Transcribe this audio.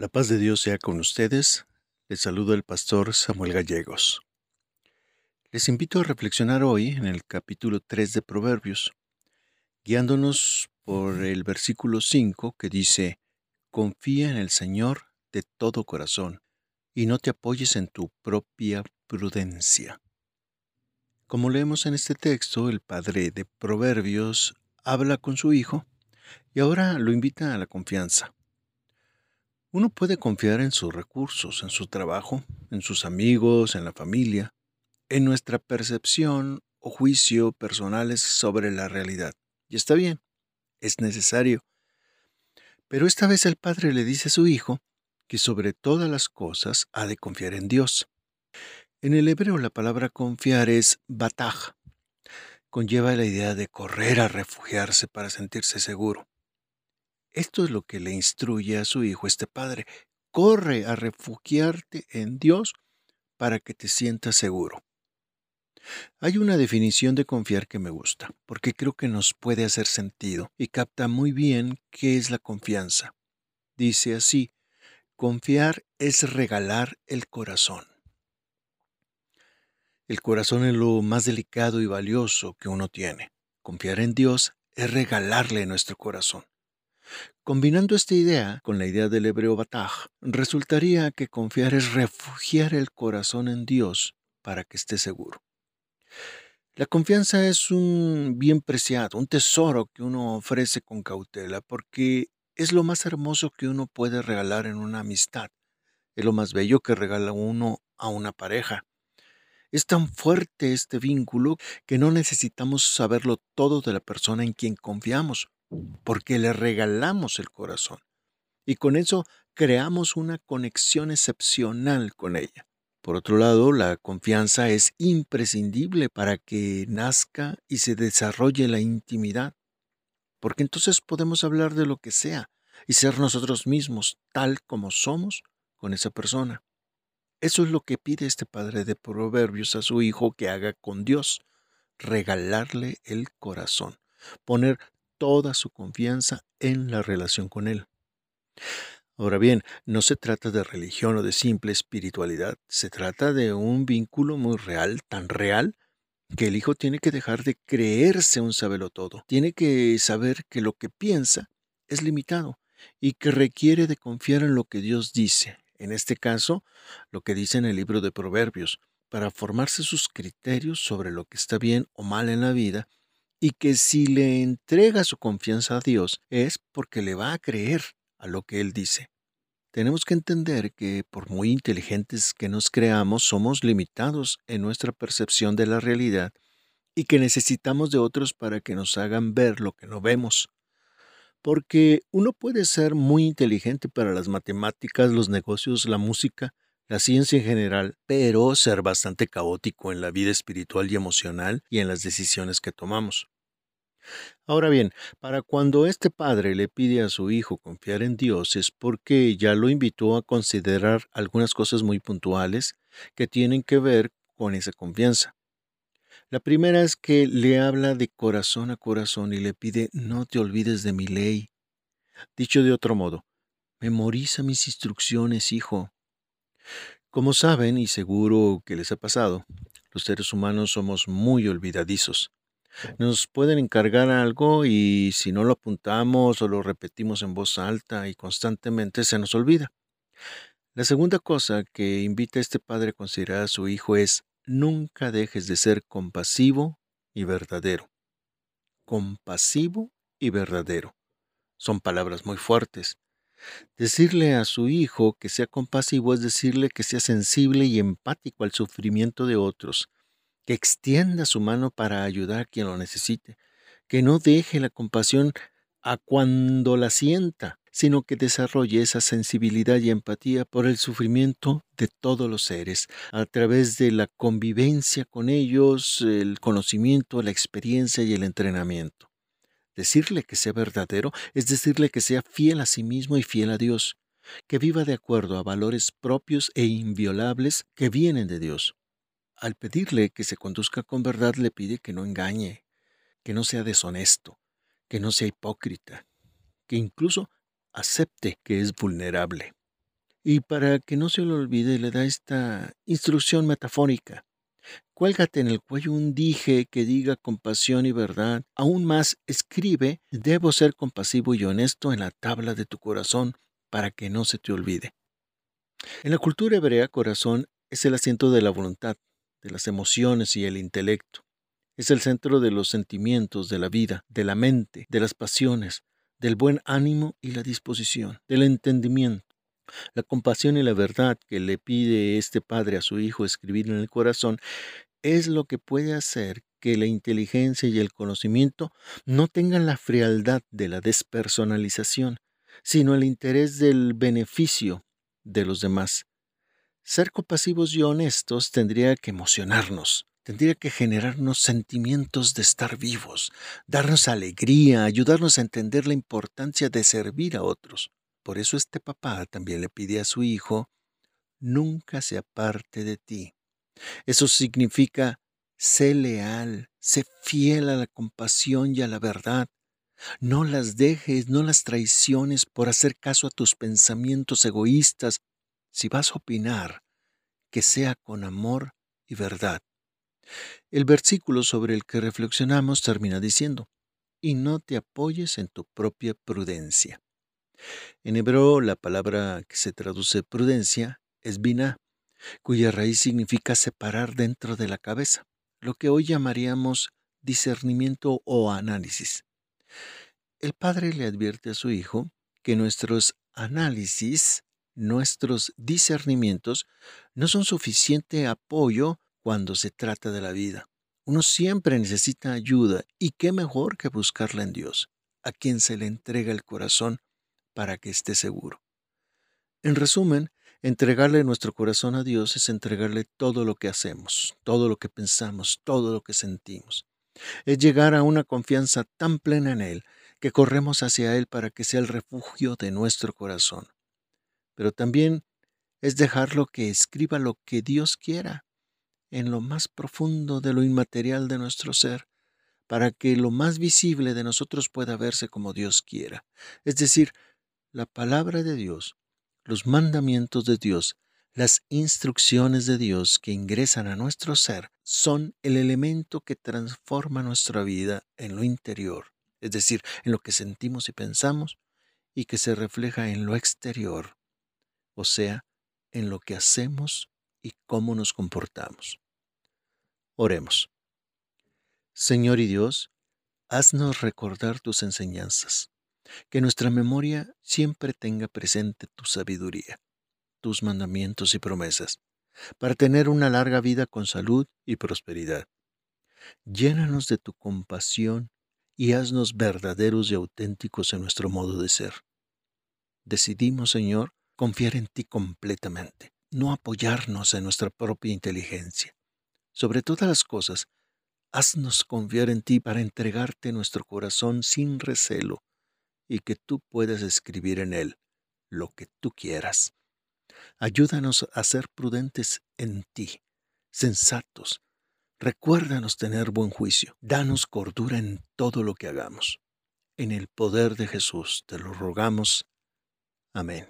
La paz de Dios sea con ustedes. Les saluda el pastor Samuel Gallegos. Les invito a reflexionar hoy en el capítulo 3 de Proverbios, guiándonos por el versículo 5 que dice, Confía en el Señor de todo corazón y no te apoyes en tu propia prudencia. Como leemos en este texto, el padre de Proverbios habla con su hijo y ahora lo invita a la confianza. Uno puede confiar en sus recursos, en su trabajo, en sus amigos, en la familia, en nuestra percepción o juicio personales sobre la realidad. Y está bien, es necesario. Pero esta vez el padre le dice a su hijo que sobre todas las cosas ha de confiar en Dios. En el hebreo la palabra confiar es bataj. Conlleva la idea de correr a refugiarse para sentirse seguro. Esto es lo que le instruye a su hijo este padre. Corre a refugiarte en Dios para que te sientas seguro. Hay una definición de confiar que me gusta, porque creo que nos puede hacer sentido y capta muy bien qué es la confianza. Dice así, confiar es regalar el corazón. El corazón es lo más delicado y valioso que uno tiene. Confiar en Dios es regalarle nuestro corazón. Combinando esta idea con la idea del hebreo bataj, resultaría que confiar es refugiar el corazón en Dios para que esté seguro. La confianza es un bien preciado, un tesoro que uno ofrece con cautela, porque es lo más hermoso que uno puede regalar en una amistad. Es lo más bello que regala uno a una pareja. Es tan fuerte este vínculo que no necesitamos saberlo todo de la persona en quien confiamos porque le regalamos el corazón. Y con eso creamos una conexión excepcional con ella. Por otro lado, la confianza es imprescindible para que nazca y se desarrolle la intimidad, porque entonces podemos hablar de lo que sea y ser nosotros mismos tal como somos con esa persona. Eso es lo que pide este padre de Proverbios a su hijo que haga con Dios, regalarle el corazón, poner toda su confianza en la relación con Él. Ahora bien, no se trata de religión o de simple espiritualidad, se trata de un vínculo muy real, tan real, que el hijo tiene que dejar de creerse un todo, tiene que saber que lo que piensa es limitado y que requiere de confiar en lo que Dios dice, en este caso, lo que dice en el libro de Proverbios, para formarse sus criterios sobre lo que está bien o mal en la vida y que si le entrega su confianza a Dios es porque le va a creer a lo que Él dice. Tenemos que entender que por muy inteligentes que nos creamos, somos limitados en nuestra percepción de la realidad y que necesitamos de otros para que nos hagan ver lo que no vemos. Porque uno puede ser muy inteligente para las matemáticas, los negocios, la música, la ciencia en general, pero ser bastante caótico en la vida espiritual y emocional y en las decisiones que tomamos. Ahora bien, para cuando este padre le pide a su hijo confiar en Dios es porque ya lo invitó a considerar algunas cosas muy puntuales que tienen que ver con esa confianza. La primera es que le habla de corazón a corazón y le pide no te olvides de mi ley. Dicho de otro modo, memoriza mis instrucciones, hijo. Como saben, y seguro que les ha pasado, los seres humanos somos muy olvidadizos. Nos pueden encargar algo y si no lo apuntamos o lo repetimos en voz alta y constantemente se nos olvida. La segunda cosa que invita a este padre a considerar a su hijo es nunca dejes de ser compasivo y verdadero. Compasivo y verdadero. Son palabras muy fuertes. Decirle a su hijo que sea compasivo es decirle que sea sensible y empático al sufrimiento de otros, que extienda su mano para ayudar a quien lo necesite, que no deje la compasión a cuando la sienta, sino que desarrolle esa sensibilidad y empatía por el sufrimiento de todos los seres, a través de la convivencia con ellos, el conocimiento, la experiencia y el entrenamiento. Decirle que sea verdadero es decirle que sea fiel a sí mismo y fiel a Dios, que viva de acuerdo a valores propios e inviolables que vienen de Dios. Al pedirle que se conduzca con verdad, le pide que no engañe, que no sea deshonesto, que no sea hipócrita, que incluso acepte que es vulnerable. Y para que no se lo olvide, le da esta instrucción metafórica. Cuélgate en el cuello un dije que diga compasión y verdad. Aún más, escribe, debo ser compasivo y honesto en la tabla de tu corazón para que no se te olvide. En la cultura hebrea, corazón es el asiento de la voluntad, de las emociones y el intelecto. Es el centro de los sentimientos, de la vida, de la mente, de las pasiones, del buen ánimo y la disposición, del entendimiento. La compasión y la verdad que le pide este padre a su hijo escribir en el corazón es lo que puede hacer que la inteligencia y el conocimiento no tengan la frialdad de la despersonalización, sino el interés del beneficio de los demás. Ser compasivos y honestos tendría que emocionarnos, tendría que generarnos sentimientos de estar vivos, darnos alegría, ayudarnos a entender la importancia de servir a otros. Por eso este papá también le pide a su hijo, nunca se aparte de ti. Eso significa, sé leal, sé fiel a la compasión y a la verdad. No las dejes, no las traiciones por hacer caso a tus pensamientos egoístas. Si vas a opinar, que sea con amor y verdad. El versículo sobre el que reflexionamos termina diciendo, y no te apoyes en tu propia prudencia. En hebreo la palabra que se traduce prudencia es bina, cuya raíz significa separar dentro de la cabeza, lo que hoy llamaríamos discernimiento o análisis. El padre le advierte a su hijo que nuestros análisis, nuestros discernimientos, no son suficiente apoyo cuando se trata de la vida. Uno siempre necesita ayuda y qué mejor que buscarla en Dios, a quien se le entrega el corazón para que esté seguro. En resumen, entregarle nuestro corazón a Dios es entregarle todo lo que hacemos, todo lo que pensamos, todo lo que sentimos. Es llegar a una confianza tan plena en Él que corremos hacia Él para que sea el refugio de nuestro corazón. Pero también es dejarlo que escriba lo que Dios quiera en lo más profundo de lo inmaterial de nuestro ser, para que lo más visible de nosotros pueda verse como Dios quiera. Es decir, la palabra de Dios, los mandamientos de Dios, las instrucciones de Dios que ingresan a nuestro ser son el elemento que transforma nuestra vida en lo interior, es decir, en lo que sentimos y pensamos, y que se refleja en lo exterior, o sea, en lo que hacemos y cómo nos comportamos. Oremos. Señor y Dios, haznos recordar tus enseñanzas que nuestra memoria siempre tenga presente tu sabiduría, tus mandamientos y promesas, para tener una larga vida con salud y prosperidad. Llénanos de tu compasión y haznos verdaderos y auténticos en nuestro modo de ser. Decidimos, Señor, confiar en ti completamente, no apoyarnos en nuestra propia inteligencia. Sobre todas las cosas, haznos confiar en ti para entregarte nuestro corazón sin recelo y que tú puedas escribir en él lo que tú quieras. Ayúdanos a ser prudentes en ti, sensatos. Recuérdanos tener buen juicio. Danos cordura en todo lo que hagamos. En el poder de Jesús te lo rogamos. Amén.